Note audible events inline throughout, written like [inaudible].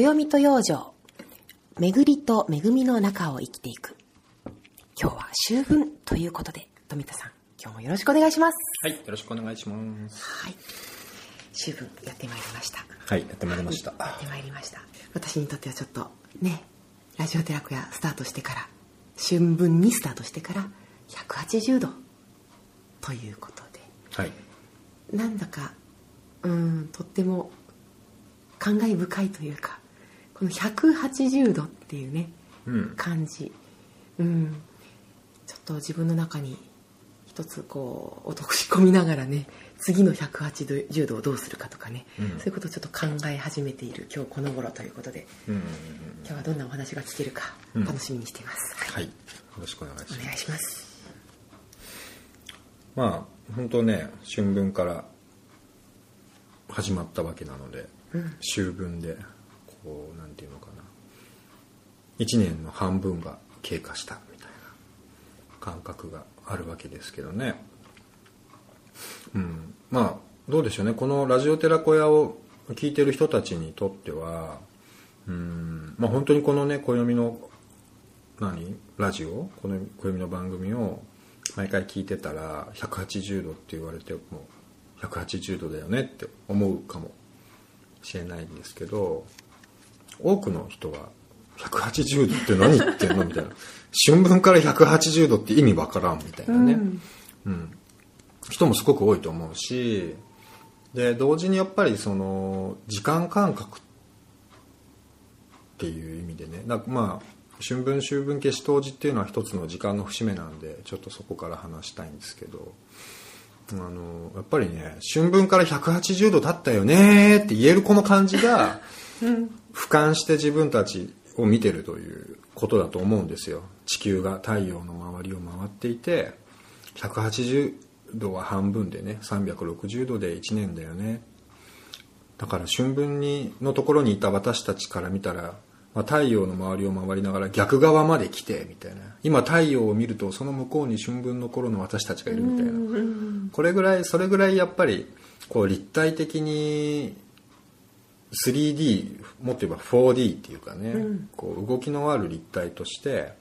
暦と養生、巡りと恵みの中を生きていく。今日は秋分ということで、富田さん、今日もよろしくお願いします。はい、よろしくお願いします。はい。秋分やってまいりました。はい、やってまいりました。やってまいりました。私にとってはちょっとね、ラジオテラクやスタートしてから、春分にスタートしてから180度ということで、はい。なんだか、うん、とっても感慨深いというか、この180度っていうね、うん。感じ、うん、ちょっと自分の中に一つこう落とし込みながらね次の180度をどうするかとかね、うん。そういうことをちょっと考え始めている今日この頃ということで。うん。今日はどんなお話が聞けるかうん。楽しみにしています、はい。よろしくお願いします。お願いします。まあ、本当ね、春分から始まったわけなので、秋分で、こう、なんていうのかな。一年の半分が経過したみたいな感覚があるわけですけどね。うん。まあ、どうでしょうね。このラジオテラ小屋を聞いてる人たちにとっては、うん、まあ本当にこのね、暦の何？ラジオ？この暦の番組を毎回聞いてたら180度って言われても180度だよねって思うかもしれないんですけど多くの人は180度って何言ってんの？みたいな。春分から180度って意味わからんみたいなね、うん。人もすごく多いと思うしで同時にやっぱりその時間感覚っていう意味でね。だまあ春分秋分消し冬至っていうのは一つの時間の節目なんでちょっとそこから話したいんですけど。あのやっぱりね春分から180度経ったよねーって言えるこの感じが、俯瞰して自分たちを見てるということだと思うんですよ。地球が太陽の周りを回っていて180度は半分でね360度で1年だよね。だから春分にのところにいた私たちから見たら、まあ、太陽の周りを回りながら逆側まで来てみたいな。今太陽を見るとその向こうに春分の頃の私たちがいるみたいな。これぐらいそれぐらいやっぱりこう立体的に 3D もっと言えば 4D っていうかね、こう動きのある立体として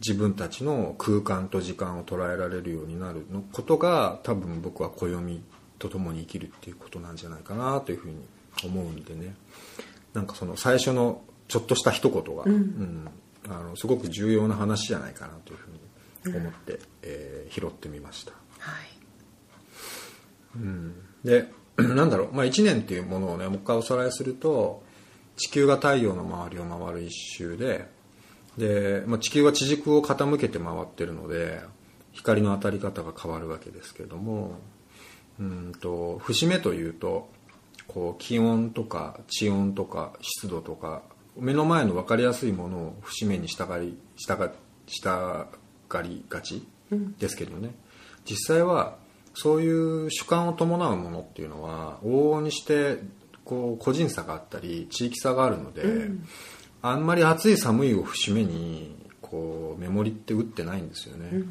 自分たちの空間と時間を捉えられるようになるのことが多分僕は暦と共に生きるっていうことなんじゃないかなというふうに思うんでね。なんかその最初のちょっとした一言が、うん。あのすごく重要な話じゃないかなというふうに思って、えー拾ってみました。はい。で [clears throat] なんだろう、まあ、1年っていうものをねもう一回おさらいすると地球が太陽の周りを回る一周でで、まあ、地球は地軸を傾けて回ってるので光の当たり方が変わるわけですけれどもうんと節目というとこう気温とか地温とか湿度とか目の前の分かりやすいものを節目に従い従従りがちですけどね、実際はそういう主観を伴うものっていうのは往々にしてこう個人差があったり地域差があるので、あんまり暑い寒いを節目にこうメモリって打ってないんですよね、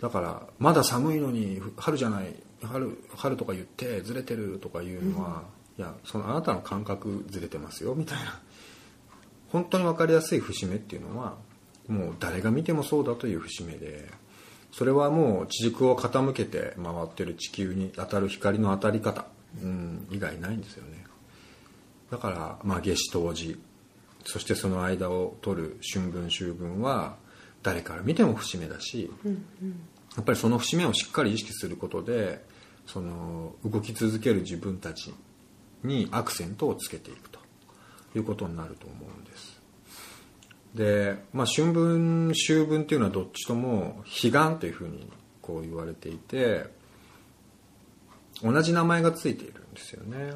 だからまだ寒いのに春じゃない春春とか言ってずれてるとかいうのは、いやそのあなたの感覚ずれてますよみたいな。本当に分かりやすい節目っていうのはもう誰が見てもそうだという節目でそれはもう地軸を傾けて回ってる地球に当たる光の当たり方、うん、以外ないんですよねだから、まあ、夏至冬至そしてその間を取る春分秋分は誰から見ても節目だし、やっぱりその節目をしっかり意識することでその動き続ける自分たちにアクセントをつけていくと。いうことになると思うんです。で、まあ、春分秋分っていうのはどっちとも彼岸というふうにこう言われていて同じ名前がついているんですよね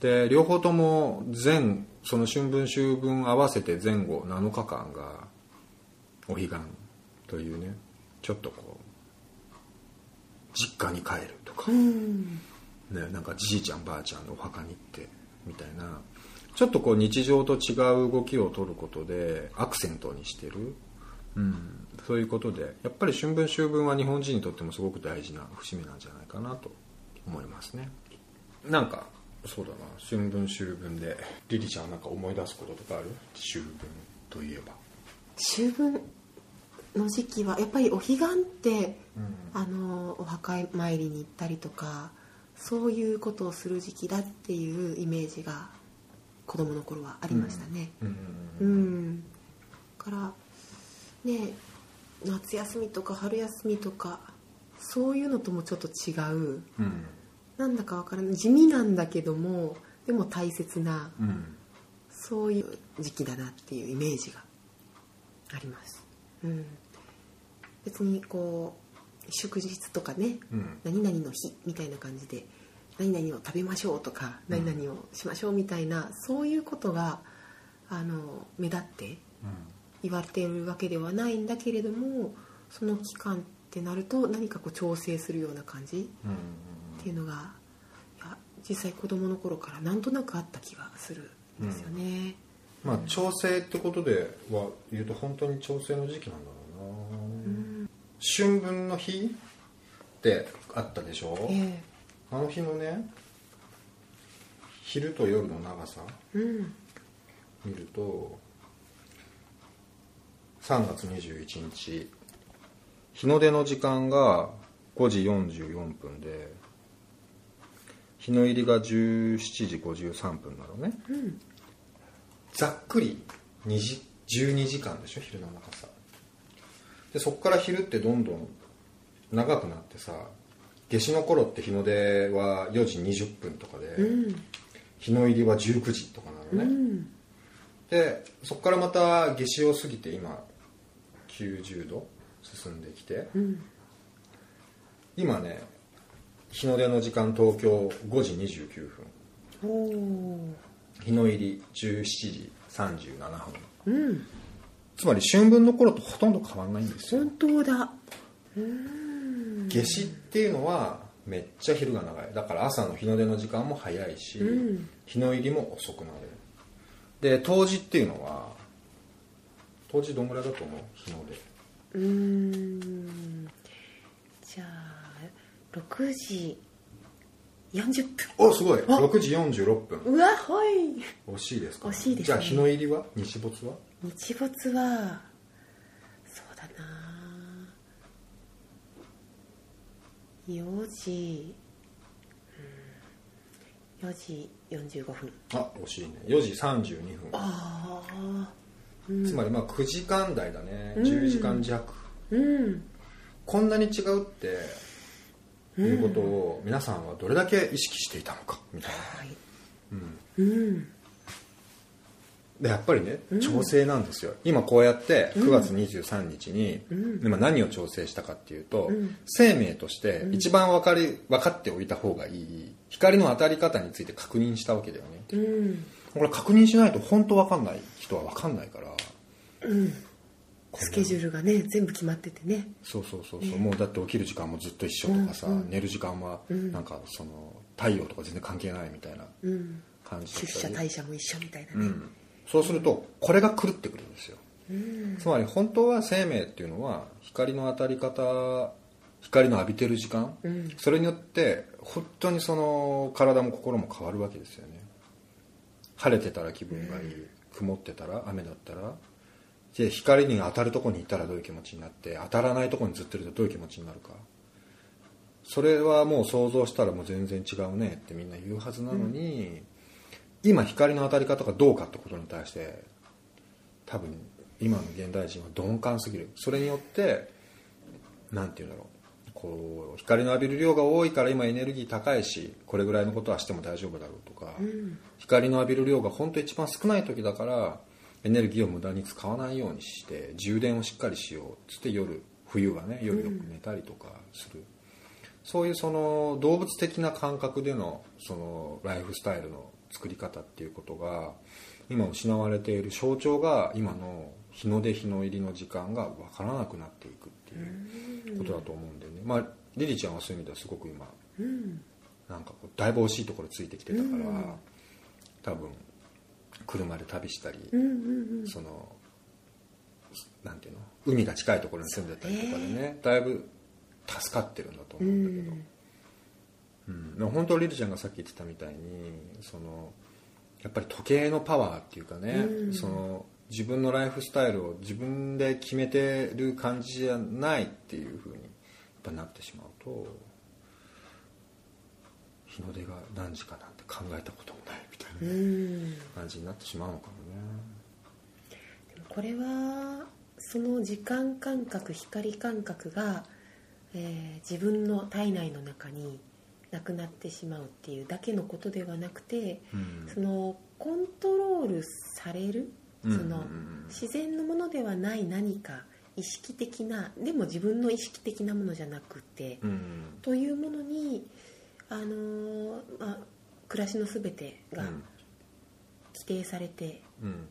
で両方とも前その春分秋分合わせて前後7日間がお彼岸というねちょっとこう実家に帰るとか、ね、なんかじいちゃんばあちゃんのお墓に行ってみたいな。ちょっとこう日常と違う動きを取ることでアクセントにしてる、うん、そういうことでやっぱり春分秋分は日本人にとってもすごく大事な節目なんじゃないかなと思いますね。なんかそうだな。春分秋分で。リリちゃんはなんか思い出すこととかある？秋分といえば。秋分の時期はやっぱりお彼岸って、あのお墓参りに行ったりとかそういうことをする時期だっていうイメージが子供の頃はありましたね。うん。からね夏休みとか春休みとかそういうのともちょっと違ううんなんだかわからない地味なんだけどもでも大切なうん。そういう時期だなっていうイメージがあります、うん、別にこう祝日とかね、うん。何々の日みたいな感じで何々を食べましょうとかうん。何々をしましょうみたいな、そういうことがあの目立って言われているわけではないんだけれどもその期間ってなると何かこう調整するような感じうんっていうのがいや実際子供の頃からなんとなくあった気がするんですよね。まあ調整ってことでは言うと本当に調整の時期なんだろうな、春分の日ってあったでしょ、えあの日のね昼と夜の長さえうん。見ると3月21日。日の出の時間が5時44分で日の入りが17時53分なのね、うんざっくり2時12時間でしょ昼の長さ。でそこから昼ってどんどん長くなってさ夏至の頃って日の出は4時20分とかで、うん。日の入りは19時とかなのね、うん。でそこからまた夏至を過ぎて今90度進んできて。うん。今ね日の出の時間東京5時29分。日の入り17時37分。うん。つまり春分の頃とほとんど変わらないんですよ。本当だ。うん夏至っていうのはめっちゃ昼が長い。だから朝の日の出の時間も早いし、うん。日の入りも遅くなる。で冬至っていうのは冬至どんぐらいだと思う？日の出。うーん。じゃあ6時40おすごい。6時46分分。うわほい。惜しいですか？惜しいですね。じゃあ日の入りは？日没は？日没はそうだな。4時うん。4時45分。あ惜しいね。4時32分。ああつまりまあ9時間台だね、うん。10時間弱。うん。こんなに違うっていうことを皆さんはどれだけ意識していたのかみたいな。はい。うん。うんでやっぱりね調整なんですよ、今こうやって9月23日に、うん。今何を調整したかっていうと、うん。生命として一番分かり分かっておいた方がいい光の当たり方について確認したわけだよね。うん。これ確認しないと本当分かんない人は分かんないからうんスケジュールがね全部決まっててね。そうそうそうそう、もうだって起きる時間もずっと一緒とかさ、うんうん。寝る時間はうん。なんかその太陽とか全然関係ないみたいなうん。感じだ出社ったり、退社も一緒みたいなね。うん、そうするとこれが狂ってくるんですよ。うん。つまり本当は生命っていうのは光の当たり方光の浴びてる時間、うん。それによって本当にその体も心も変わるわけですよね。晴れてたら気分がいい、曇ってたら雨だったらで光に当たるとこにいたらどういう気持ちになって当たらないとこにずっといるとどういう気持ちになるか。それはもう想像したらもう全然違うねってみんな言うはずなのに、今光の当たり方がどうかってことに対して多分今の現代人は鈍感すぎる。それによってなんて言うんだろう。こう光の浴びる量が多いから今エネルギー高いしこれぐらいのことはしても大丈夫だろうとか、ん。光の浴びる量が本当一番少ない時だからエネルギーを無駄に使わないようにして充電をしっかりしようっつって夜冬はね夜よく寝たりとかする、そういうその動物的な感覚でのそのライフスタイルの作り方っていうことが今失われている象徴が今の日の出日の入りの時間が分からなくなっていくっていうことだと思うんでね、まあリリちゃんはそういう意味ではすごく今うん。なんかこうだいぶ惜しいところついてきてたから、うん。多分車で旅したり、うんうんうん。そのなんていうの？海が近いところに住んでたりとかでねだいぶ助かってるんだと思うんだけど、うん、本当リルちゃんがさっき言ってたみたいにそのやっぱり時計のパワーっていうかね、うん。その自分のライフスタイルを自分で決めてる感じじゃないっていうふうにやっぱなってしまうと日の出が何時かなんて考えたこともないみたいなうん感じになってしまうのかもね。これはその時間感覚光感覚が、えー自分の体内の中になくなってしまうっていうだけのことではなくて、うん。そのコントロールされるうん。その自然のものではない何か意識的なでも自分の意識的なものじゃなくて、うん。というものに、あのーまあ、暮らしの全てがうん。規定されて、うん。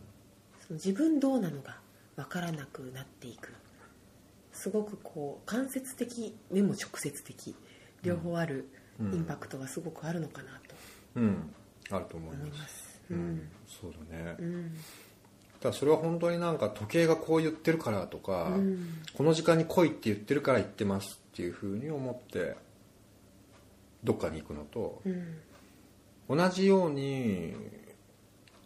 その自分どうなのが分からなくなっていく。すごくこう間接的でも直接的両方あるうん。インパクトがすごくあるのかなとうん。あると思います。す。ううんん。そうだね、うん。ただそれは本当になんか時計がこう言ってるからとか、うん。この時間に来いって言ってるから行ってますっていうふうに思ってどっかに行くのとうん同じように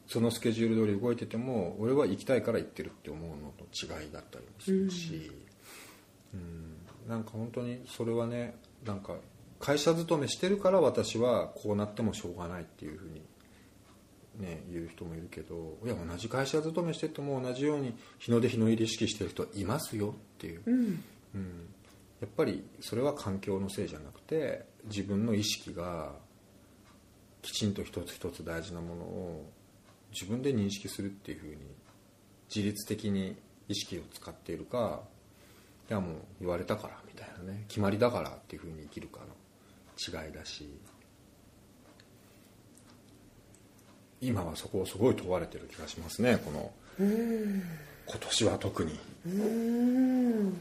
そのスケジュール通り動いてても俺は行きたいから行ってるって思うのと違いだったりもするし、うん。なんか本当にそれはねなんか会社勤めしてるから私はこうなってもしょうがないっていうふうに、ね、言う人もいるけどいや同じ会社勤めしてても同じように日の出日の入り意識してる人いますよっていう、うん。うん、やっぱりそれは環境のせいじゃなくて自分の意識がきちんと一つ一つ大事なものを自分で認識するっていうふうに自律的に意識を使っているかいやもう言われたからみたいなね決まりだからっていうふうに生きるかの違いだし今はそこをすごい問われてる気がしますねこの今年は特に。うーん。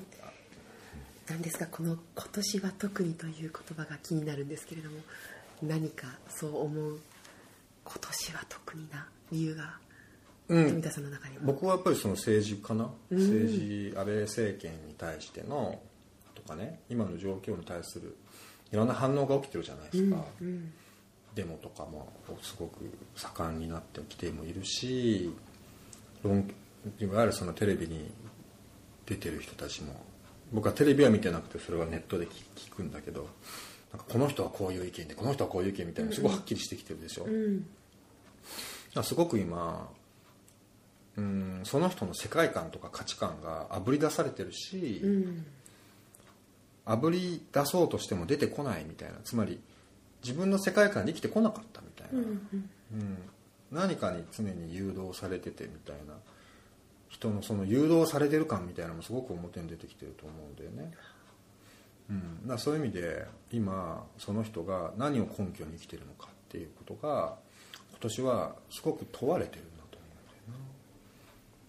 何ですかこの「今年は特に」という言葉が気になるんですけれども。何かそう思う今年は特にな理由がうん。富田さんの中には、僕はやっぱりその政治かな、うん。政治安倍政権に対してのとかね今の状況に対するいろんな反応が起きてるじゃないですか、うんデモとかもすごく盛んになってきてもいるし論いわゆるそのテレビに出てる人たちも僕はテレビは見てなくてそれはネットで聞聞くんだけどなんかこの人はこういう意見でこの人はこういう意見みたいなのすごいはっきりしてきてるでしょ、うん。あすごく今うんその人の世界観とか価値観があぶり出されてるし、うん。あぶり出そうとしても出てこないみたいなつまり自分の世界観に生きてこなかったみたいな、うんうん。うん。何かに常に誘導されててみたいな人のその誘導されてる感みたいなのもすごく表に出てきてると思うんだよね、うん、だそういう意味で今その人が何を根拠に生きてるのかっていうことが今年はすごく問われてるんだと思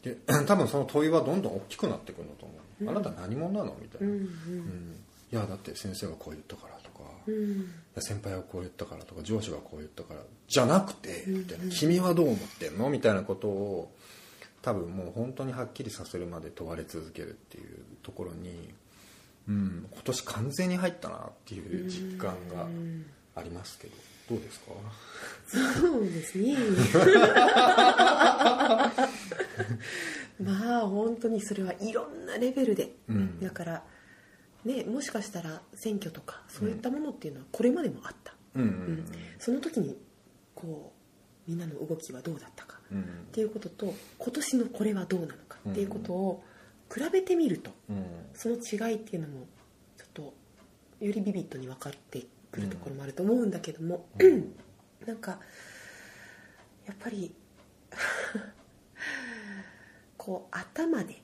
うんだよな。で [clears throat] 多分その問いはどんどん大きくなってくるんだと思う、あなた何者なのみたいな、うんうんいやだって先生がこう言ったからとか、先輩がこう言ったからとか。上司がこう言ったから。じゃなくてみたいな、君はどう思ってんのみたいなことを多分もう本当にはっきりさせるまで問われ続けるっていうところに、うん、今年完全に入ったなっていう実感がありますけど。どうですか？そうですね。[laughs] まあ本当にそれはいろんなレベルで、うん。だからねもしかしたら選挙とかそういったものっていうのはこれまでもあった、うんうん。うん。その時にこうみんなの動きはどうだったかうん。っていうことと今年のこれはどうなのかっていうことを比べてみるとうん。その違いっていうのもちょっとよりビビッドに分かってくるところもあると思うんだけども、なんかやっぱり [laughs] こう頭で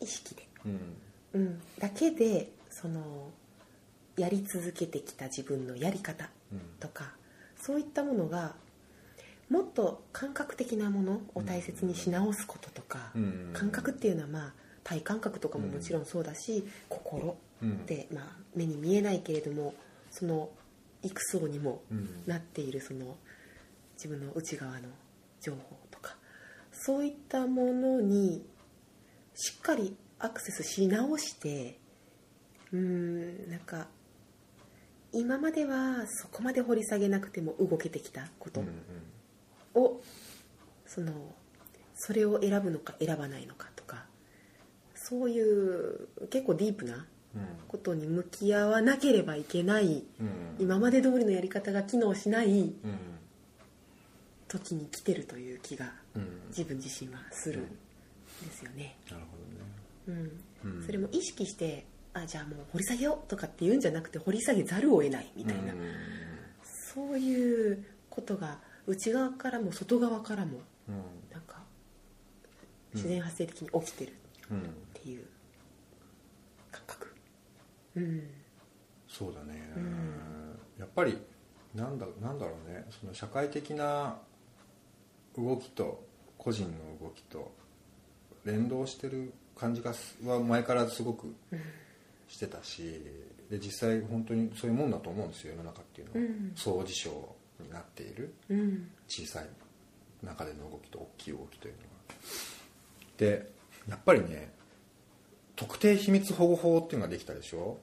意識で、うん。うん、だけでそのやり続けてきた自分のやり方うん。とかそういったものがもっと感覚的なものを大切にし直すこととか、うん。感覚っていうのはまあ体感覚とかももちろんそうだし、心うん。って、まあ、目に見えないけれどもその幾層にもうん。なっているその自分の内側の情報とか。そういったものにしっかりアクセスし直してうーんなんか今まではそこまで掘り下げなくても動けてきたことうん。を、そのそれを選ぶのか選ばないのかそういう結構ディープなうん。ことに向き合わなければいけないうん。今まで通りのやり方が機能しないうん。時に来てるという気がうん。自分自身はするん。ですよね、なるほうんどね。うん。それも意識してあじゃあもう掘り下げようとかって言うんじゃなくて掘り下げざるを得ないみたいな、うん。そういうことが内側からも外側からもうんなんか自然発生的に起きてるていう感覚。うん。そうだね、うん。やっぱりなんだなんだろうね。その社会的な動きと個人の動きと連動してる感じがすは前からすごくしてたしで実際本当にそういうもんだと思うんですよ世の中っていうのは、うん。総事象になっているうん。小さい中での動きと大きい動きというのは。でやっぱりね特定秘密保護法っていうのができたでしょ？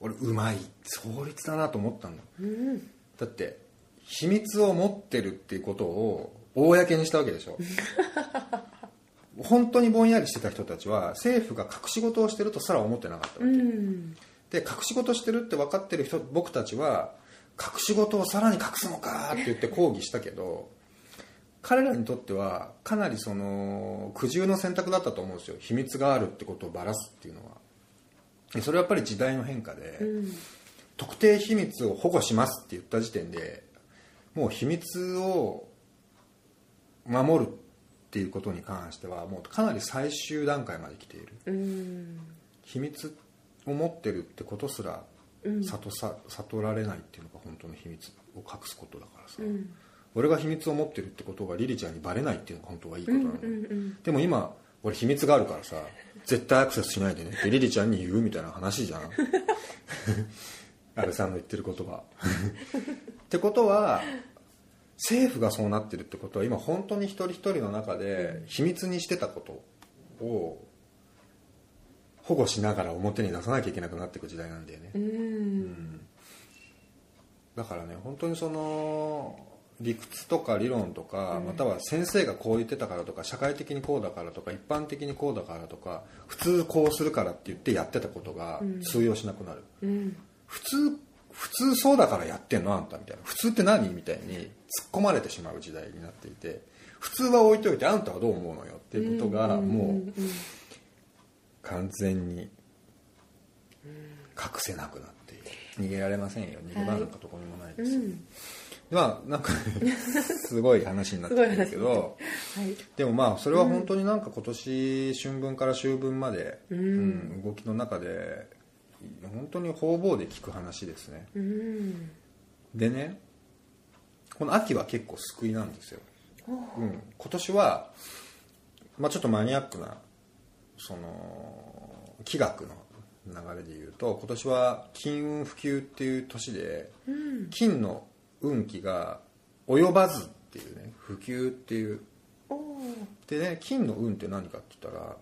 俺うまい。創立だなと思ったのうん。だって秘密を持ってるっていうことを公にしたわけでしょ？[laughs] 本当にぼんやりしてた人たちは政府が隠し事をしてるとすら思ってなかったうわけ、ん。で隠し事してるって分かってる人僕たちは隠し事をさらに隠すのかって言って抗議したけど彼らにとってはかなりその苦渋の選択だったと思うんですよ。秘密があるってことをばらすっていうのは。でそれはやっぱり時代の変化で、うん。特定秘密を保護しますって言った時点でもう秘密を守るっていうことに関してはもうかなり最終段階まで来ている。うん。秘密を持ってるってことすらうん。悟さ悟られないっていうのが本当の秘密を隠すことだからさ、うん俺が秘密を持ってるってことがリリちゃんにバレないっていうのが本当はいいことなの、うんうんでも今俺秘密があるからさ絶対アクセスしないでね。ってリリちゃんに言うみたいな話じゃん。安倍さんの言ってる言葉ってことは政府がそうなってるってことは今本当に一人一人の中で秘密にしてたことを保護しながら表に出さなきゃいけなくなっていく時代なんだよね、うん。だからね本当にその理屈とか理論とか、または先生がこう言ってたからとか社会的にこうだからとか一般的にこうだからとか普通こうするからって言ってやってたことが通用しなくなる、うん。普通普通そうだからやってんのあんたみたいな。普通って何みたいに突っ込まれてしまう時代になっていて普通は置いといてあんたはどう思うのよっていうことがもう完全に隠せなくなっている。逃げられませんよ。逃げ場なんかどこにもないですよ、うんまあなんかね [laughs] すごい話になってくるけど。はい。でもまあそれは本当になんか今年春分から秋分まで、うん。うん動きの中で本当に方々で聞く話ですね。うん。でねこの秋は結構救いなんですよ、うん、今年は、まあ、ちょっとマニアックなその気学の流れで言うと今年は金運普及っていう年でうん。金の運気が及ばずっていうね普及っていう。でね金の運って何かって言ったら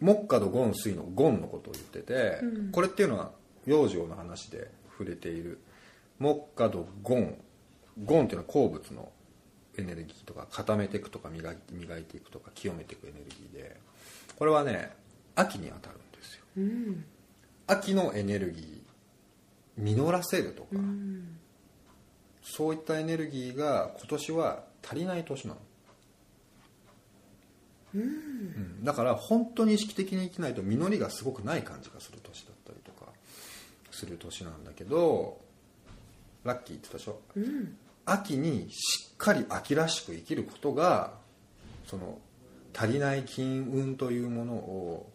木火土金水のゴンのことを言ってて、うん。これっていうのは養生の話で触れている。木火土ゴンゴンっていうのは鉱物のエネルギーとか固めていくとか磨い磨いていくとか清めていくエネルギーでこれはね秋に当たるんですよ。うん。秋のエネルギー実らせるとか、うんそういったエネルギーが今年は足りない年なの、うん。だから本当に意識的に生きないと実りがすごくない感じがする年だったりとかする年なんだけどラッキーって言ったでしょ？うん。秋にしっかり秋らしく生きることがその足りない金運というものを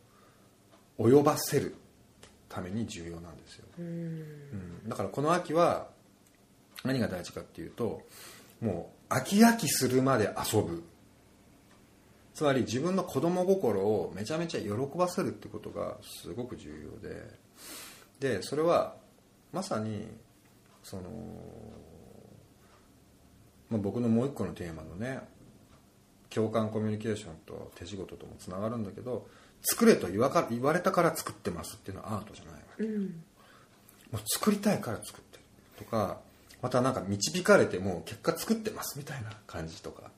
及ばせるために重要なんですよ、うん。うん、だからこの秋は何が大事かっていうともう飽き飽きするまで遊ぶ。つまり自分の子供心をめちゃめちゃ喜ばせるってことがすごく重要で。でそれはまさにその、まあ、僕のもう一個のテーマのね共感コミュニケーションと手仕事ともつながるんだけど作れと言わか言われたから作ってますっていうのはアートじゃないわけ。うん。もう作りたいから作ってるとかまたなんか導かれてもう結果作ってますみたいな感じとか。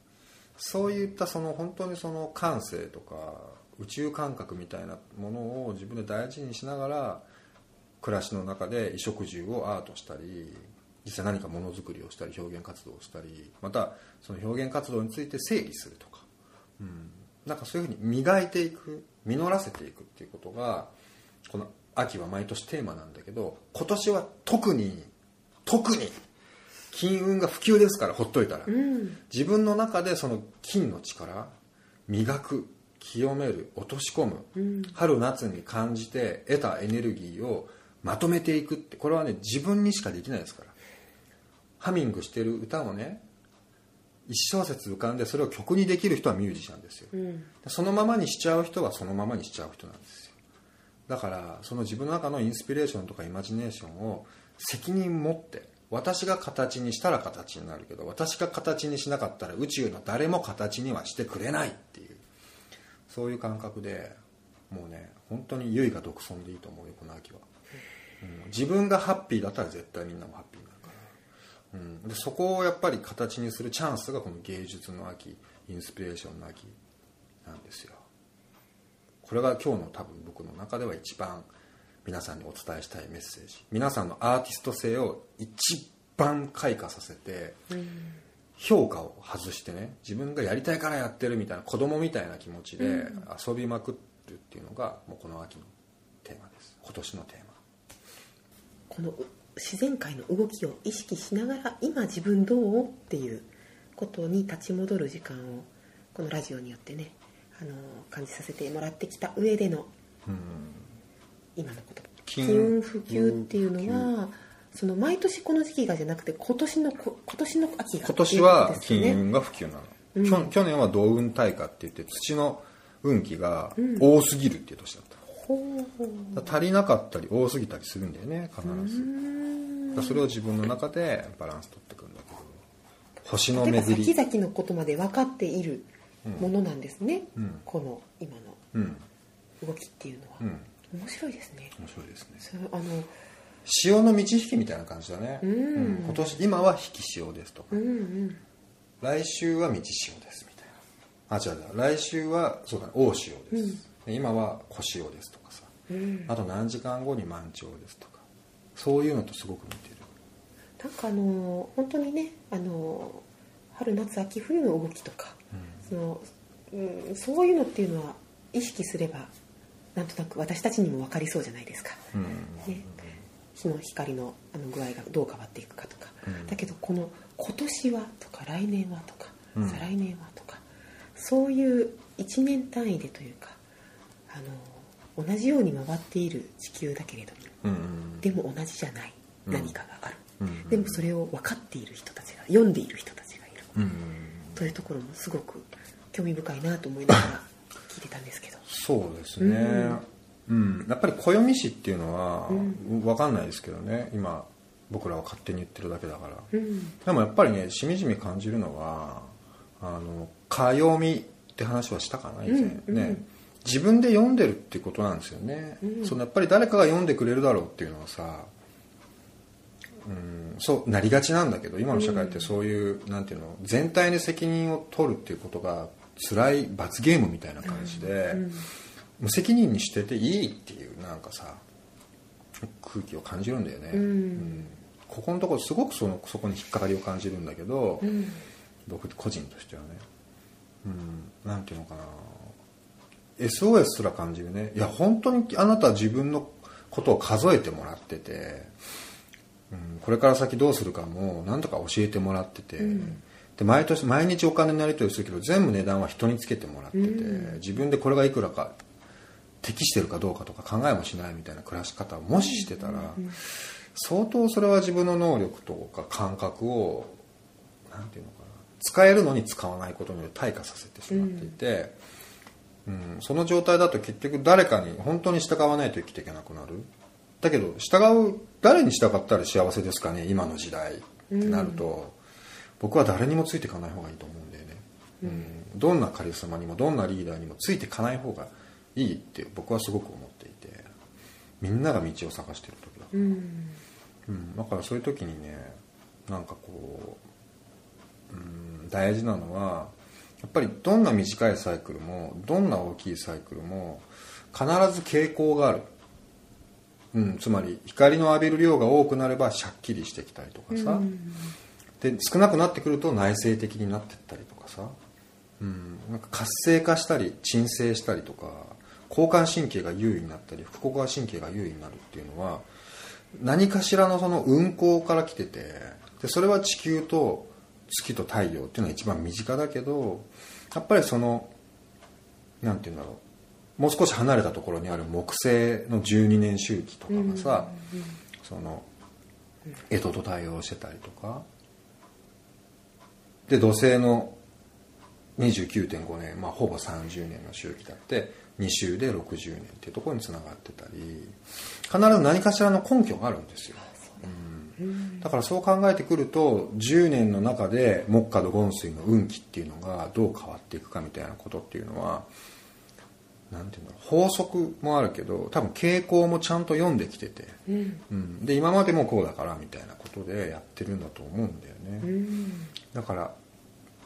そういったその本当にその感性とか宇宙感覚みたいなものを自分で大事にしながら暮らしの中で衣食住をアートしたり実際何かものづくりをしたり表現活動をしたりまたその表現活動について整理するとか、うん、なんかそういうふうに磨いていく実らせていくっていうことがこの秋は毎年テーマなんだけど今年は特に特に金運が普及ですからほっといたら、うん、自分の中でその金の力磨く清める落とし込む、うん、春夏に感じて得たエネルギーをまとめていくってこれはね自分にしかできないですから。ハミングしてる歌をね一小節浮かんでそれを曲にできる人はミュージシャンですよ、うん、そのままにしちゃう人はそのままにしちゃう人なんですよ。だからその自分の中のインスピレーションとかイマジネーションを責任持って私が形にしたら形になるけど私が形にしなかったら宇宙の誰も形にはしてくれないっていうそういう感覚でもうね本当に唯が独尊でいいと思うよこの秋は、うん、自分がハッピーだったら絶対みんなもハッピーになるから、うん、でそこをやっぱり形にするチャンスがこの芸術の秋インスピレーションの秋なんですよ。これが今日の多分僕の中では一番皆さんにお伝えしたいメッセージ。皆さんのアーティスト性を一番開花させて、評価を外してね自分がやりたいからやってるみたいな子供みたいな気持ちで遊びまくるっていうのがもうこの秋のテーマです。今年のテーマ。この自然界の動きを意識しながら今自分どうっていうことに立ち戻る時間をこのラジオによってねあの感じさせてもらってきた上での、今のこと。金運普及っていうのはその毎年この時期がじゃなくて今年の今年の秋が、今年は金運が普及なの、うん、去年は同運大化って言って土の運気が多すぎるっていう年だった、うん、足りなかったり多すぎたりするんだよね必ず。それを自分の中でバランス取っていくんだけど星の巡り。先々のことまで分かっているものなんですね、うん、この今の動きっていうのは、面白いですね。面白いですね。あの潮の満ち引きみたいな感じだね、うん、今年今は引き潮ですとか、うんうん、来週は満ち潮ですみたいな。あ違う来週はそうだ、ね、大潮です、うん、今は小潮ですとかさ、うん、あと何時間後に満潮ですとか。そういうのとすごく似てる。なんかあの本当にねあの春夏秋冬の動きとか、そのうん、そういうのっていうのは意識すればなんとなく私たちにも分かりそうじゃないですか、ね、日の光のあの具合がどう変わっていくかとか、うん、だけどこの今年はとか来年はとか、うん、再来年はとかそういう1年単位でというかあの同じように回っている地球だけれども、うん、でも同じじゃない何かがある、でもそれを分かっている人たちが読んでいる人たちがいる、というところもすごく興味深いなと思いながら聞いてたんですけど。そうですね、うん、やっぱり暦師っていうのは分かんないですけどね。今僕らは勝手に言ってるだけだから、うん、でもやっぱりねしみじみ感じるのはあの暦って話はしたかな以前、うん、ね。自分で読んでるってことなんですよね、うん、そのやっぱり誰かが読んでくれるだろうっていうのはさうん、そうなりがちなんだけど今の社会ってそういう、うん、なんていうの全体に責任を取るっていうことが辛い罰ゲームみたいな感じで、うん無責任にしてていいっていうなんかさ空気を感じるんだよね、うん、うん、ここのところすごくそのそこに引っかかりを感じるんだけど、うん、僕個人としてはね、うん、なんていうのかな。SOS すら感じるね。いや本当にあなたは自分のことを数えてもらってて、うん、これから先どうするかも何とか教えてもらってて、うん、で毎年毎日お金のやり取りするけど全部値段は人につけてもらってて、自分でこれがいくらか適してるかどうかとか考えもしないみたいな暮らし方をもししてたら、相当それは自分の能力とか感覚を何て言うのかな使えるのに使わないことによって退化させてしまっていて、うん、その状態だと結局誰かに本当に従わないと生きていけなくなる。だけど従う誰に従ったら幸せですかね今の時代ってなると、僕は誰にもついていかない方がいいと思うんだよね、うん、どんなカリスマにもどんなリーダーにもついていかない方がいいって僕はすごく思っていてみんなが道を探してる時だ、うん、うん、だからそういう時にねなんかこう、うん、大事なのはやっぱりどんな短いサイクルもどんな大きいサイクルも必ず傾向がある、うん、つまり光の浴びる量が多くなればシャッキリしてきたりとかさ、で少なくなってくると内省的になってったりとかさ、うん、なんか活性化したり鎮静したりとか交感神経が優位になったり副交感神経が優位になるっていうのは何かしらのその運行から来ててでそれは地球と月と太陽っていうのは一番身近だけどやっぱりそのなんて言うんだろう。もう少し離れたところにある木星の12年周期とかがさ、その江戸と対応してたりとかで土星の29.5年、まあ、ほぼ30年の周期だって2週で60年っていうところにつながってたり必ず何かしらの根拠があるんですよ、うん、だからそう考えてくると10年の中で木下土金水の運気っていうのがどう変わっていくかみたいなことっていうのはなんていうの法則もあるけど多分傾向もちゃんと読んできてて、うん。うん、で今までもこうだからみたいなことでやってるんだと思うんだよね、うん、だから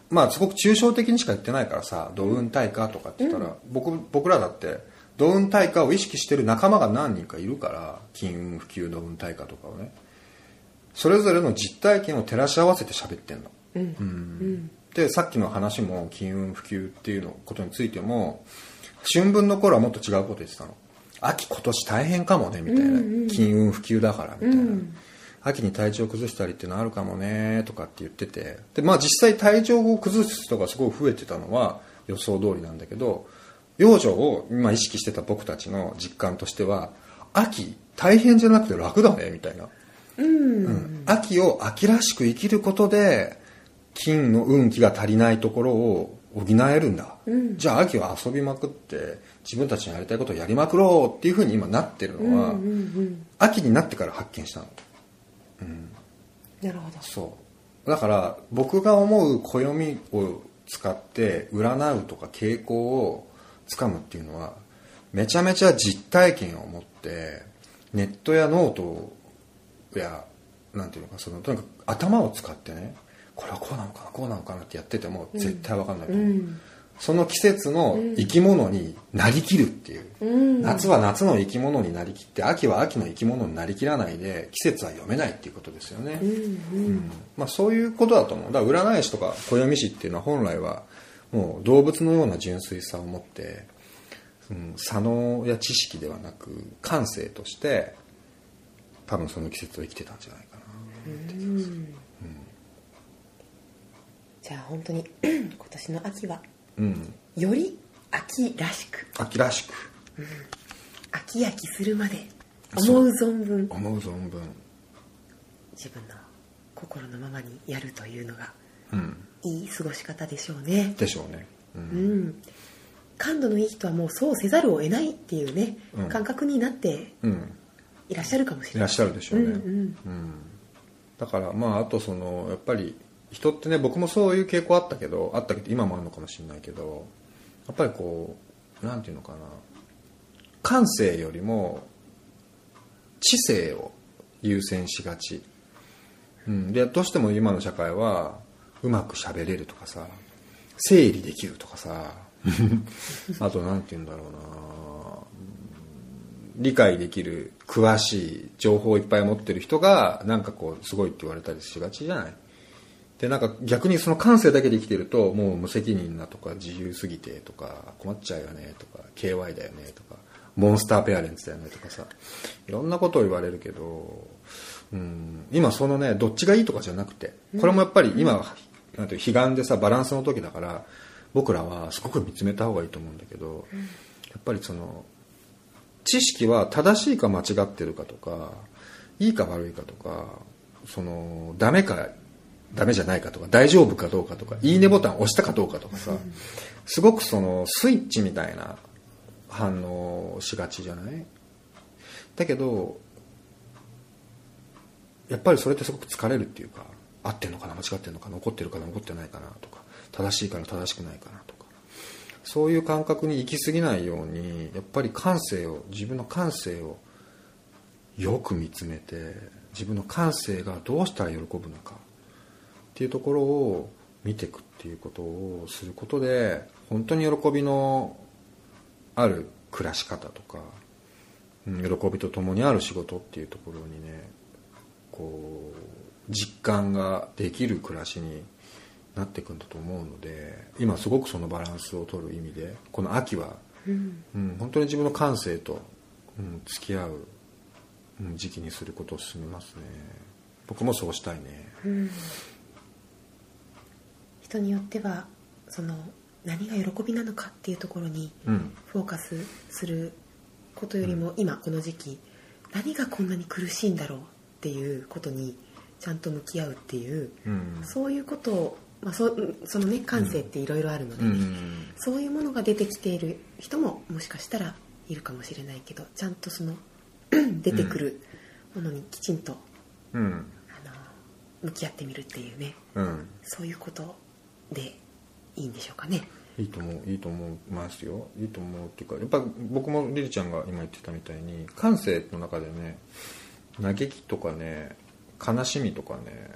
まあすごく抽象的にしか言ってないからさ土運大化とかって言ったら、僕僕らだって土運大化を意識してる仲間が何人かいるから金運普及土運大化とかをね。それぞれの実体験を照らし合わせて喋ってんの、うん。うん、でさっきの話も金運普及っていうのことについても春分の頃はもっと違うこと言ってたの。秋今年大変かもねみたいな、うんうん、金運普及だからみたいな、うん秋に体調崩したりっていうのあるかもねとかって言ってて。でまあ実際体調を崩す人がすごい増えてたのは予想通りなんだけど養生を今意識してた僕たちの実感としては秋大変じゃなくて楽だねみたいな、うん、うん、秋を秋らしく生きることで金の運気が足りないところを補えるんだ、うん、じゃあ秋は遊びまくって自分たちのやりたいことをやりまくろうっていうふうに今なってるのは、うんうんうん、秋になってから発見したの。うん、なるほど。そう。だから僕が思う暦を使って占うとか傾向をつかむっていうのはめちゃめちゃ実体験を持ってネットやノートやなんていうのかそのとにかく頭を使ってねこれはこうなのかなこうなのかなってやってても絶対分かんないと思う、うん、その季節の生き物になりきるっていう、うん、夏は夏の生き物になりきって秋は秋の生き物になりきらないで季節は読めないっていうことですよね、うんうん、まあ、そういうことだと思う。だから占い師とか暦師っていうのは本来はもう動物のような純粋さを持って、うん、左脳や知識ではなく感性として多分その季節を生きてたんじゃないかなうん、じゃあ本当に [clears throat] 今年の秋はうん、より秋らしく。秋らしく。秋焼きするまで。思う存分。思う存分。自分の心のままにやるというのがうん。いい過ごし方でしょうね。でしょうね、ううんん。感度のいい人はもうそうせざるを得ないっていうね、うん。感覚になってうん、いらっしゃるかもしれない。いらっしゃるでしょうね、うんうん。うん。だからまああとそのやっぱり人ってね僕もそういう傾向あったけどあったけど今もあるのかもしれないけどやっぱりこうなんていうのかな感性よりも知性を優先しがち、うん、でどうしても今の社会はうまく喋れるとかさ整理できるとかさ [laughs] あとなんて言うんだろうな理解できる詳しい情報をいっぱい持ってる人がなんかこうすごいって言われたりしがちじゃない？でなんか逆にその感性だけで生きてるともう無責任なとか自由すぎてとか困っちゃうよねとか KY だよねとかモンスターペアレンツだよねとかさいろんなことを言われるけど、うん、今そのねどっちがいいとかじゃなくてこれもやっぱり今、なんていう彼岸でさバランスの時だから僕らはすごく見つめた方がいいと思うんだけど、やっぱりその知識は正しいか間違ってるかとかいいか悪いかとかそのダメかダメじゃないかとか大丈夫かどうかとかいいねボタンを押したかどうかとかさすごくそのスイッチみたいな反応をしがちじゃない？だけどやっぱりそれってすごく疲れるっていうか合ってんのかな？間違ってんのかな？怒ってるかな？怒ってないかな？とか正しいかな正しくないかな？とか。そういう感覚に行き過ぎないようにやっぱり感性を自分の感性をよく見つめて自分の感性がどうしたら喜ぶのかっていうところを見ていくっていうことをすることで本当に喜びのある暮らし方とか、うん、喜びとともにある仕事っていうところにねこう実感ができる暮らしになっていくんだと思うので今すごくそのバランスを取る意味でこの秋は、うん、うん、本当に自分の感性と、うん、付き合う、うん、時期にすることを進めますね。僕もそうしたいね、うん、人によってはその何が喜びなのかっていうところにフォーカスすることよりも、今この時期何がこんなに苦しいんだろうっていうことにちゃんと向き合うっていう、そういうことをまあ、そそのね感性っていろいろあるので、ねうん、そういうものが出てきている人ももしかしたらいるかもしれないけどちゃんとその [clears throat] 出てくるものにきちんと、うん、あの向き合ってみるっていうね、うん、そういうことでいいんでしょうかね。いいと思ういいと思いますよ。いいと思うっていうかやっぱ僕もリリちゃんが今言ってたみたいに感性の中でね嘆きとかね悲しみとかね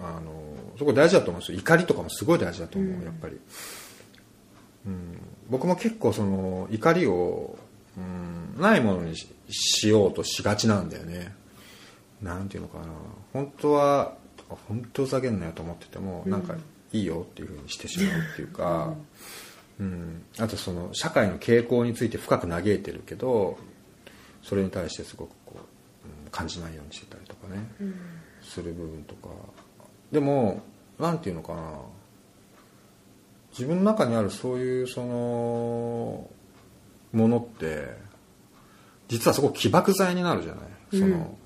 あのそこ大事だと思うんですよ。怒りとかもすごい大事だと思う、うん、やっぱり、うん、僕も結構その怒りを、うん、ないものにしようとしがちなんだよね。なんていうのかな。本当は本当ふざけんなよと思ってても、うん、なん。かいいよっていうふうにしてしまうっていうか、うん、あとその社会の傾向について深く嘆いてるけどそれに対してすごくこう、うん、感じないようにしてたりとかね、うん、する部分とか。でも何て言うのかな。自分の中にあるそういうそのものって実はそこ起爆剤になるじゃない、その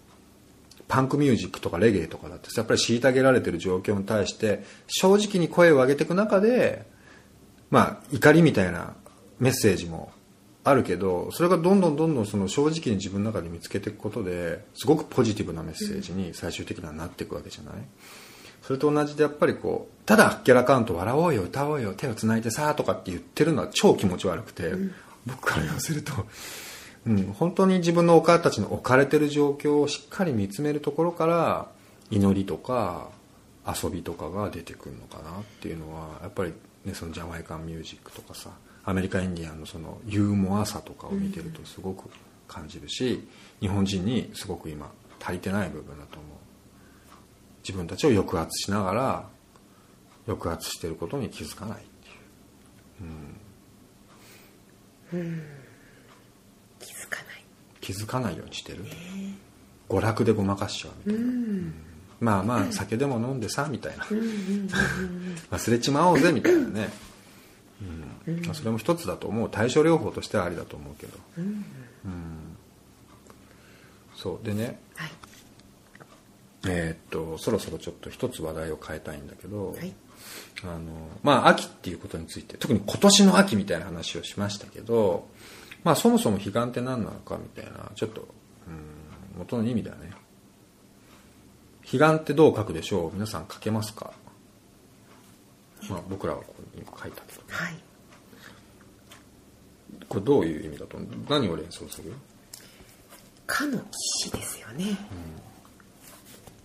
パンクミュージックとかレゲエとかだってやっぱり虐げられてる状況に対して正直に声を上げていく中でまあ怒りみたいなメッセージもあるけどそれがどんどんどんどんその正直に自分の中で見つけていくことですごくポジティブなメッセージに最終的にはなっていくわけじゃない、それと同じでやっぱりこうただあっけらかんと笑おうよ歌おうよ手をつないでさとかって言ってるのは超気持ち悪くて、うん、僕から言わせると、うん、本当に自分のお母たちの置かれてる状況をしっかり見つめるところから祈りとか遊びとかが出てくるのかなっていうのはやっぱり、ね、そのジャマイカンミュージックとかさアメリカインディアンのそのユーモアさとかを見てるとすごく感じるし、日本人にすごく今足りてない部分だと思う。自分たちを抑圧しながら抑圧してることに気づかないっていう、うん、うん、気づかないようにしてる、えー、娯楽でごまかしちゃうみたいな、うん、まあまあ酒でも飲んでさみたいな。忘れちまおうぜみたいなね、うん、まあ、それも一つだと思う。対症療法としてはありだと思うけど、うん、そう。でね、はい。えー、っとそろそろちょっと一つ話題を変えたいんだけど、はい、あのまあ秋っていうことについて特に今年の秋みたいな話をしましたけど、まあ、そもそも彼岸って何なのかみたいなちょっとうん元の意味だね。彼岸ってどう書くでしょう？皆さん書けますか、まあ、僕らはここに書いたけど、はい、これどういう意味だと？何を連想する？かの騎士ですよね、うん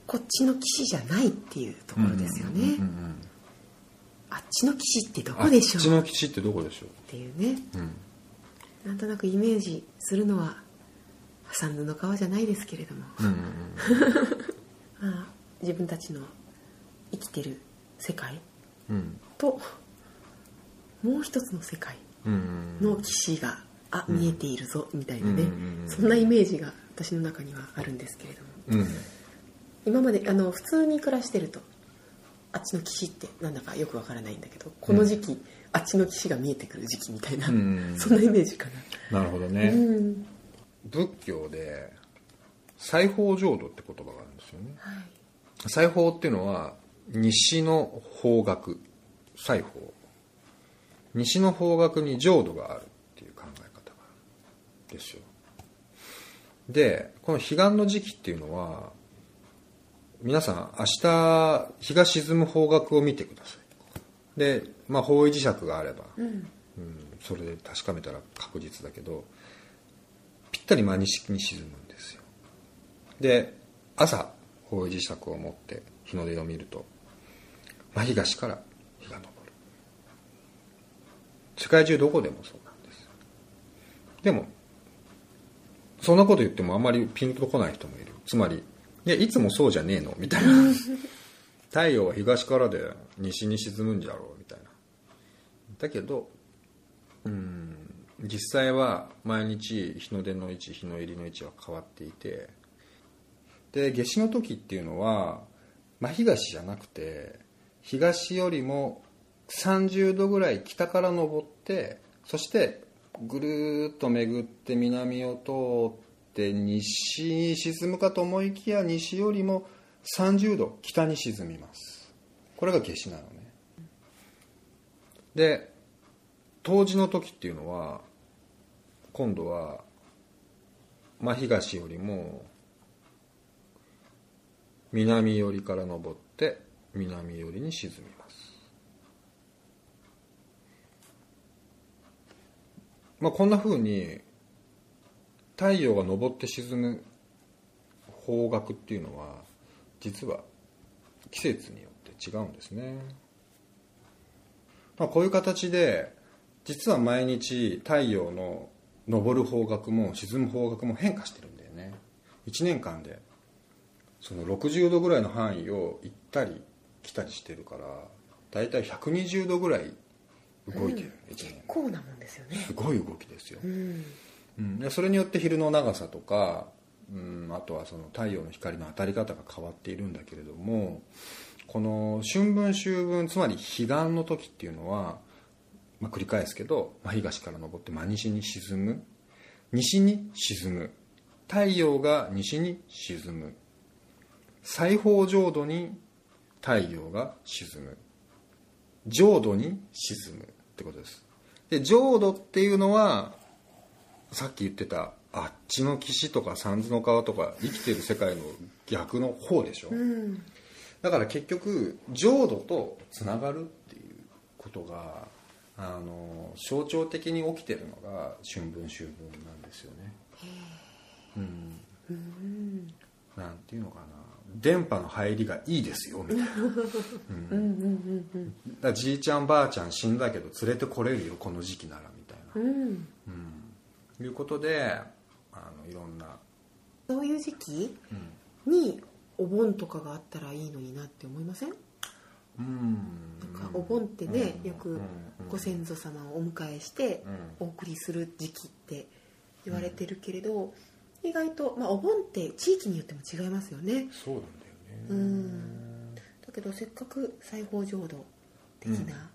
こっちの岸じゃないっていうところですよね、あっちの岸ってどこでしょう？あっちの岸ってどこでしょう？っていうね、うん、なんとなくイメージするのは破産布川じゃないですけれども、[laughs] まあ、自分たちの生きてる世界。と、もう一つの世界の岸が、あ見えているぞみたいなね、そんなイメージが私の中にはあるんですけれども、うん。今まであの普通に暮らしてるとあっちの岸ってなんだかよくわからないんだけどこの時期、うん、あっちの岸が見えてくる時期みたいな、うん、[laughs] そんなイメージかな。なるほどね、うん、仏教で西方浄土って言葉があるんですよね、はい、西方っていうのは西の方角西方西の方角に浄土があるっていう考え方がですよ。でこの彼岸の時期っていうのは皆さん明日日が沈む方角を見てください。で、まあ、方位磁石があれば、うん、うん、それで確かめたら確実だけどぴったり真西に沈むんですよ。で朝方位磁石を持って日の出を見ると真東から日が昇る。世界中どこでもそうなんですでもそんなこと言ってもあんまりピンとこない人もいる。つまりいやいつもそうじゃねえの？みたいな太陽は東からで西に沈むんじゃろう？みたいな。だけどうん実際は毎日日の出の位置日の入りの位置は変わっていて。で夏至の時っていうのは真東じゃなくて東よりも30度ぐらい北から登ってそしてぐるっと巡って南を通って西に沈むかと思いきや西よりも30度北に沈みます。これが夏至なのね。で冬至の時っていうのは今度は真東よりも南寄りから登って南寄りに沈みます。まあこんな風に太陽が昇って沈む方角っていうのは実は季節によって違うんですね、まあ、こういう形で実は毎日太陽の昇る方角も沈む方角も変化してるんだよね。1年間でその60度ぐらいの範囲を行ったり来たりしてるから大体120度ぐらい動いてる、うん、結構なもんですよね。すごい動きですよ、うんうん、それによって昼の長さとか、うん、あとはその太陽の光の当たり方が変わっているんだけれどもこの春分秋分つまり彼岸の時っていうのは、まあ、繰り返すけど真東から昇って真西に沈む。西に沈む。太陽が西に沈む。西方浄土に太陽が沈む。浄土に沈むってことです。で浄土っていうのはさっき言ってたあっちの岸とか三途の川とか生きてる世界の逆の方でしょ、うん、だから結局浄土とつながるっていうことがあの象徴的に起きてるのが春分秋分なんですよね。うん、うん、なんていうのかな。電波の入りがいいですよみたいな、うん、じいちゃんばあちゃん死んだけど連れてこれるよこの時期ならみたいな、うん、うん、いうことであのいろんなそういう時期にお盆とかがあったらいいのになって思いません？うん。なんかお盆ってね、よくご先祖様をお迎えしてお送りする時期って言われてるけれど、意外と、まあ、お盆って地域によっても違いますよね。そうなんだよね。うん。だけどせっかく西方浄土的な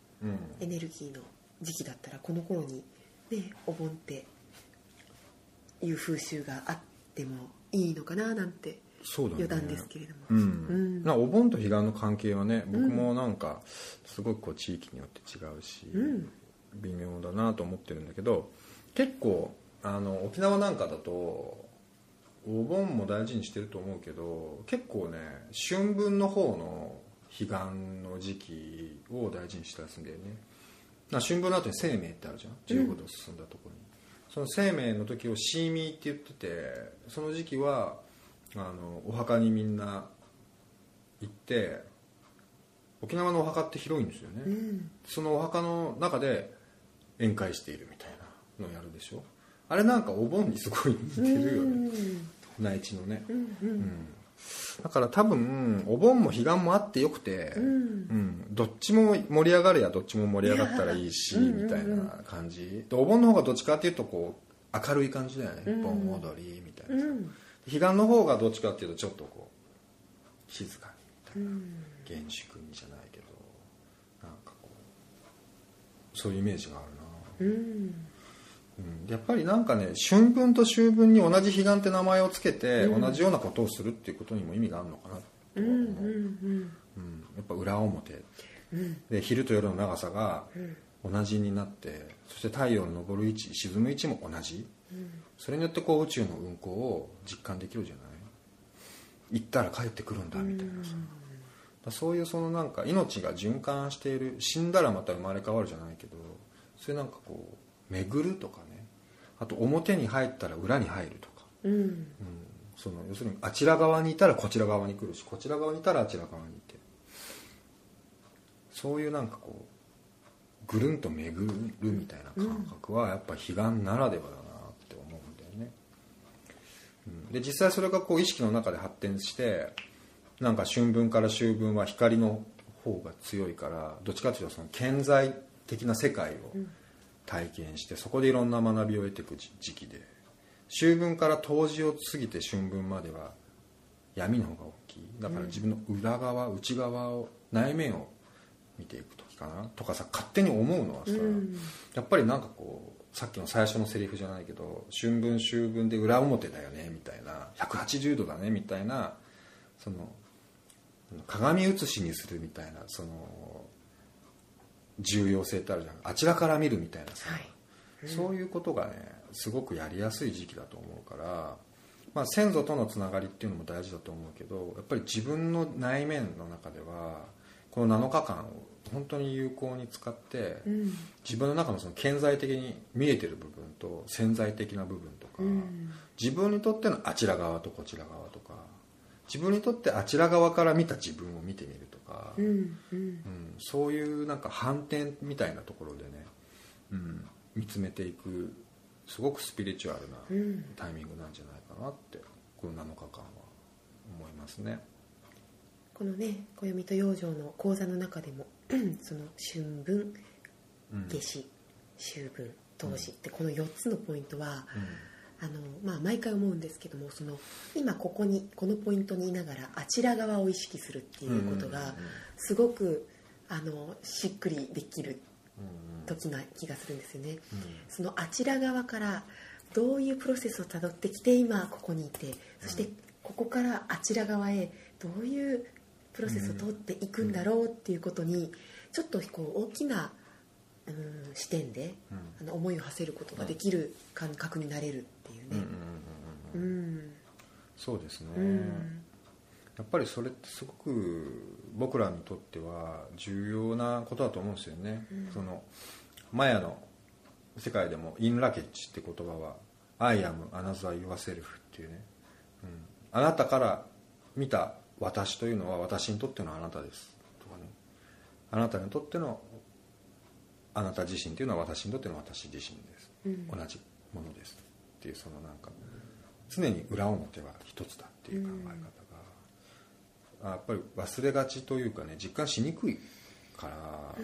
エネルギーの時期だったらこの頃にねお盆っていう風習があってもいいのかななんて余談ですけれども、うん、うん、お盆と彼岸の関係はね僕もなんかすごくこう地域によって違うし、うん、微妙だなと思ってるんだけど結構あの沖縄なんかだとお盆も大事にしてると思うけど結構ね春分の方の彼岸の時期を大事にしたりするんだよね。春分の後に生命ってあるじゃん？15度進んだところに、うん、その生命の時をシーミーって言っててその時期はあのお墓にみんな行って沖縄のお墓って広いんですよね、うん、そのお墓の中で宴会しているみたいなのをやるでしょ。あれなんかお盆にすごい似てるよね。内地のね、うん、うん、だから多分お盆も彼岸もあってよくて、うん、うん、どっちも盛り上がるやどっちも盛り上がったらいいしみたいな感じ。でお盆の方がどっちかっていうとこう明るい感じだよね、盆踊りみたいな、彼岸の方がどっちかっていうとちょっとこう静かにみたいな、厳粛にじゃないけどなんかこうそういうイメージがあるな。うんやっぱりなんかね春分と秋分に同じ彼岸って名前を付けて、うん、同じようなことをするっていうことにも意味があるのかなと。思う、うん、うん、やっぱ裏表、うん、で昼と夜の長さが同じになってそして太陽の昇る位置沈む位置も同じ、それによってこう宇宙の運行を実感できるじゃない。行ったら帰ってくるんだみたいなさ、そういうそのなんか命が循環している死んだらまた生まれ変わるじゃないけどそれなんかこう巡るとかねあと表に入ったら裏に入るとか、うん、うん、その要するにあちら側にいたらこちら側に来るしこちら側にいたらあちら側にいて。そういうなんかこうぐるんと巡るみたいな感覚はやっぱ彼岸ならではだなって思うんだよね、うん、で実際それがこう意識の中で発展してなんか春分から秋分は光の方が強いからどっちかというとその顕在的な世界を体験してそこでいろんな学びを得ていく時期で秋分から冬至を過ぎて春分までは闇の方が大きい。だから自分の裏側内側を内面を見ていく時かな。とかさ勝手に思うのはさ、やっぱりなんかこうさっきの最初のセリフじゃないけど春分秋分で裏表だよねみたいな180度だねみたいなその鏡写しにするみたいなその重要性ってあるじゃん。あちらから見るみたいなさ、はい。うん、そういうことがねすごくやりやすい時期だと思うから、まあ、先祖とのつながりっていうのも大事だと思うけどやっぱり自分の内面の中ではこの7日間を本当に有効に使って、うん、自分の中のその顕在的に見えてる部分と潜在的な部分とか、うん、自分にとってのあちら側とこちら側とか自分にとってあちら側から見た自分を見てみるとか、うん、うん、そういうなんか反転みたいなところでね、うん、見つめていくすごくスピリチュアルなタイミングなんじゃないかなってこの7日間は思いますね。このね暦と養生の講座の中でも [clears throat] その春分夏至、秋分冬至ってこの4つのポイントは、あのまあ、毎回思うんですけどもその今ここにこのポイントにいながらあちら側を意識するっていうことがすごくあのしっくりできる時な気がするんですよね。そのあちら側からどういうプロセスをたどってきて今ここにいてそしてここからあちら側へどういうプロセスを通っていくんだろうっていうことにちょっとこう大きなうん、視点で、あの思いを馳せることができる感覚になれるっていうね。そうですね、やっぱりそれってすごく僕らにとっては重要なことだと思うんですよね、そのマヤの世界でもインラケッチって言葉は「I am another yourself」っていうね、うん、あなたから見た私というのは私にとってのあなたです。とかね。あなたにとってのあなた自身というのは私にとっての私自身です、うん、同じものです。っていうそのなんか常に裏表は一つだっていう考え方が、やっぱり忘れがちというかね実感しにくいから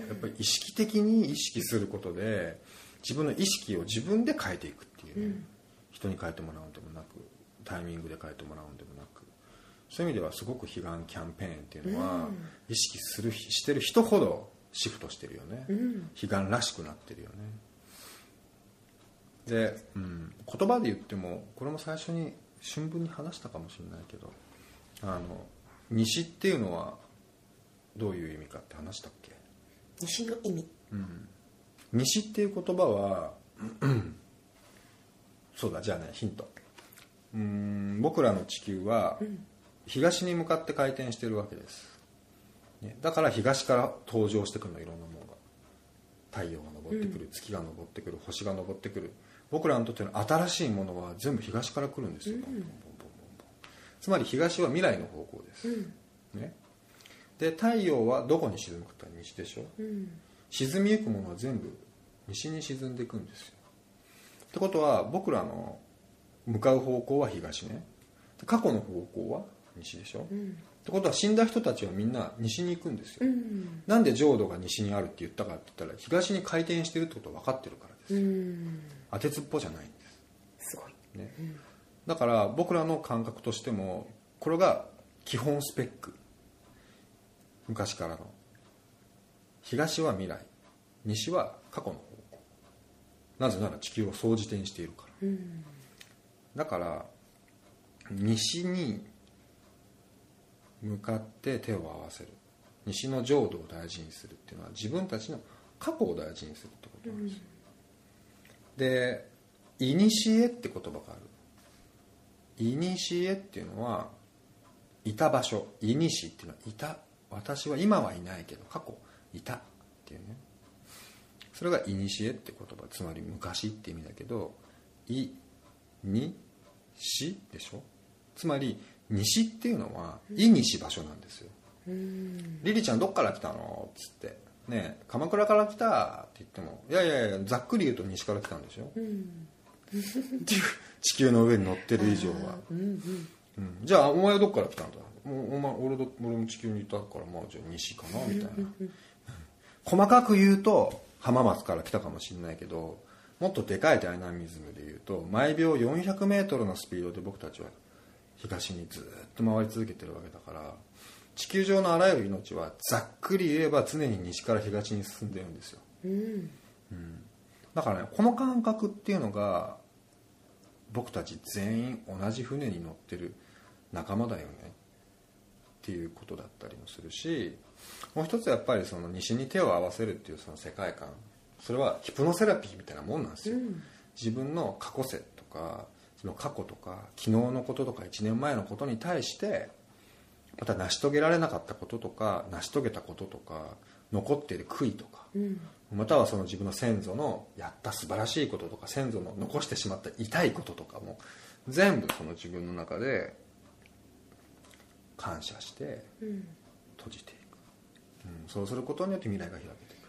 やっぱり意識的に意識することで自分の意識を自分で変えていくっていうね、うん、人に変えてもらうんでもなくタイミングで変えてもらうんでもなくそういう意味ではすごく悲願キャンペーンっていうのは、意識するしてる人ほどシフトしてるよね、うん、悲願らしくなってるよね。で、うん、言葉で言ってもこれも最初に春分に話したかもしれないけどあの西っていうのはどういう意味かって話したっけ？西の意味、うん、西っていう言葉は、うん、そうだじゃあねヒント。うん僕らの地球は東に向かって回転してるわけですね、だから東から登場してくるのいろんなものが太陽が昇ってくる、月が昇ってくる星が昇ってくる。僕らにとっての新しいものは全部東から来るんですよ、つまり東は未来の方向です、ね、で太陽はどこに沈むかって西でしょ、うん、沈みゆくものは全部西に沈んでいくんですよ。ってことは僕らの向かう方向は東ね。過去の方向は西でしょ、うん、ってことは死んだ人たちはみんな西に行くんですよ、うん、なんで浄土が西にあるって言ったかって言ったら東に回転してるってことは分かってるからです。よ、うん、当てつっぽじゃないんです。すごい、ね、うん、だから僕らの感覚としてもこれが基本スペック。昔からの。東は未来。西は過去の方向。なぜなら地球を総じてにしているから、だから西に向かって手を合わせる。西の浄土を大事にするっていうのは自分たちの過去を大事にするってことなんです。よ、うん、で「いにしえ」って言葉がある「いにしえ」っていうのはいた場所「いにし」っていうのはいた。私は今はいないけど過去いたっていうね。それが「いにしえ」って言葉。つまり昔って意味だけど「いにし」でしょ。つまり西っていうのは意にし場所なんですよ。うんリリちゃんどっから来たの?」っつって「ねえ鎌倉から来た」って言っても「いやいやいやざっくり言うと西から来たんでしょ」うん。っていう地球の上に乗ってる以上は、[laughs] うんうん。うん。じゃあお前はどっから来たんだ？もうお前俺ど俺も地球にいたからまあじゃあ西かなみたいな。細かく言うと浜松から来たかもしれないけどもっとでかいダイナミズムで言うと毎秒 400m のスピードで僕たちは東にずっと回り続けてるわけだから地球上のあらゆる命はざっくり言えば常に西から東に進んでるんですよ。うん。だからねこの感覚っていうのが僕たち全員同じ船に乗ってる仲間だよね。っていうことだったりもするしもう一つやっぱりその西に手を合わせるっていうその世界観それはヒプノセラピーみたいなもんなんですよ、自分の過去世とかその過去とか昨日のこととか1年前のことに対してまた成し遂げられなかったこととか成し遂げたこととか残っている悔いとか、うん。またはその自分の先祖のやった素晴らしいこととか先祖の残してしまった痛いこととかも全部その自分の中で感謝してうん。閉じていく、うん、そうすることによって未来が開けてく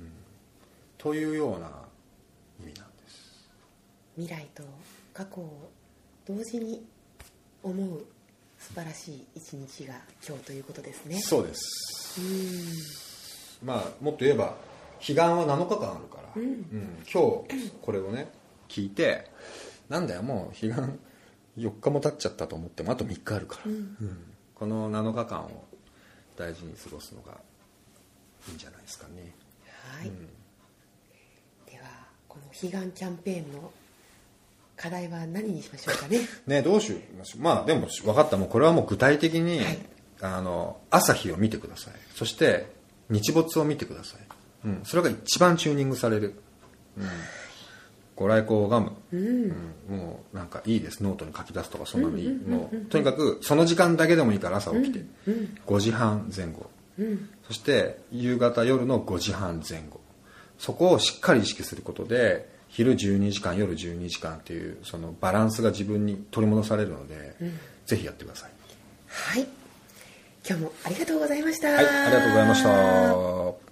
る、うん、というような意味なんです。未来と過去を同時に思う素晴らしい一日が今日ということですね。そうです。うんまあもっと言えば彼岸は7日間あるから、うん。うん今日これをね聞いてなんだよもう彼岸4日も経っちゃったと思ってもあと3日あるから、うん。この7日間を大事に過ごすのがいいんじゃないですかね、はい、うん。ではこの彼岸キャンペーンの課題は何にしましょうかね。ねどうしましょう。まあでも分かった。もうこれはもう具体的に、はい。あの朝日を見てください。そして日没を見てください、うん、それが一番チューニングされる、うん、ご来光を拝む、うん。うん。もうなんかいいです。ノートに書き出すとかそんなのいい、もうとにかくその時間だけでもいいから朝起きて、5時半前後、うん。そして夕方夜の5時半前後。そこをしっかり意識することで昼12時間夜12時間っていうそのバランスが自分に取り戻されるので、ぜひやってください。はい。今日もありがとうございました。はいありがとうございました